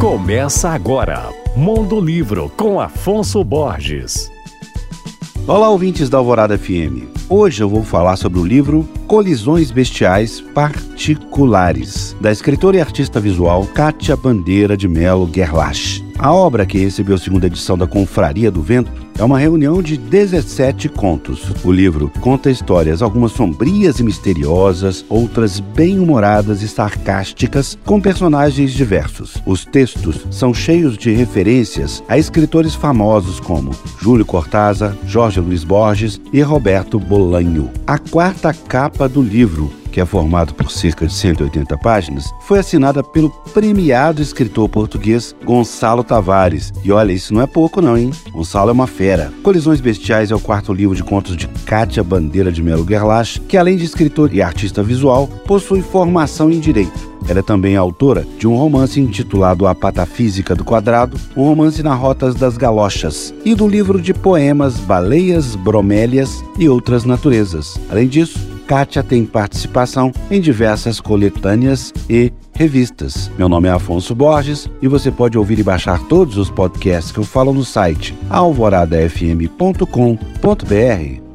Começa agora, Mundo Livro com Afonso Borges. Olá, ouvintes da Alvorada FM. Hoje eu vou falar sobre o livro Colisões Bestiais Particulares, da escritora e artista visual Kátia Bandeira de Melo Gerlach. A obra, que recebeu a segunda edição da Confraria do Vento, é uma reunião de 17 contos. O livro conta histórias, algumas sombrias e misteriosas, outras bem-humoradas e sarcásticas, com personagens diversos. Os textos são cheios de referências a escritores famosos como Júlio Cortázar, Jorge Luiz Borges e Roberto Bolanho. A quarta capa do livro que é formado por cerca de 180 páginas, foi assinada pelo premiado escritor português Gonçalo Tavares. E olha, isso não é pouco não, hein? Gonçalo é uma fera. Colisões Bestiais é o quarto livro de contos de Kátia Bandeira de Melo Gerlach, que além de escritor e artista visual, possui formação em direito. Ela é também autora de um romance intitulado A Patafísica do Quadrado, um romance na Rotas das Galochas, e do livro de poemas Baleias, Bromélias e Outras Naturezas. Além disso, Kátia tem participação em diversas coletâneas e revistas. Meu nome é Afonso Borges e você pode ouvir e baixar todos os podcasts que eu falo no site alvoradafm.com.br.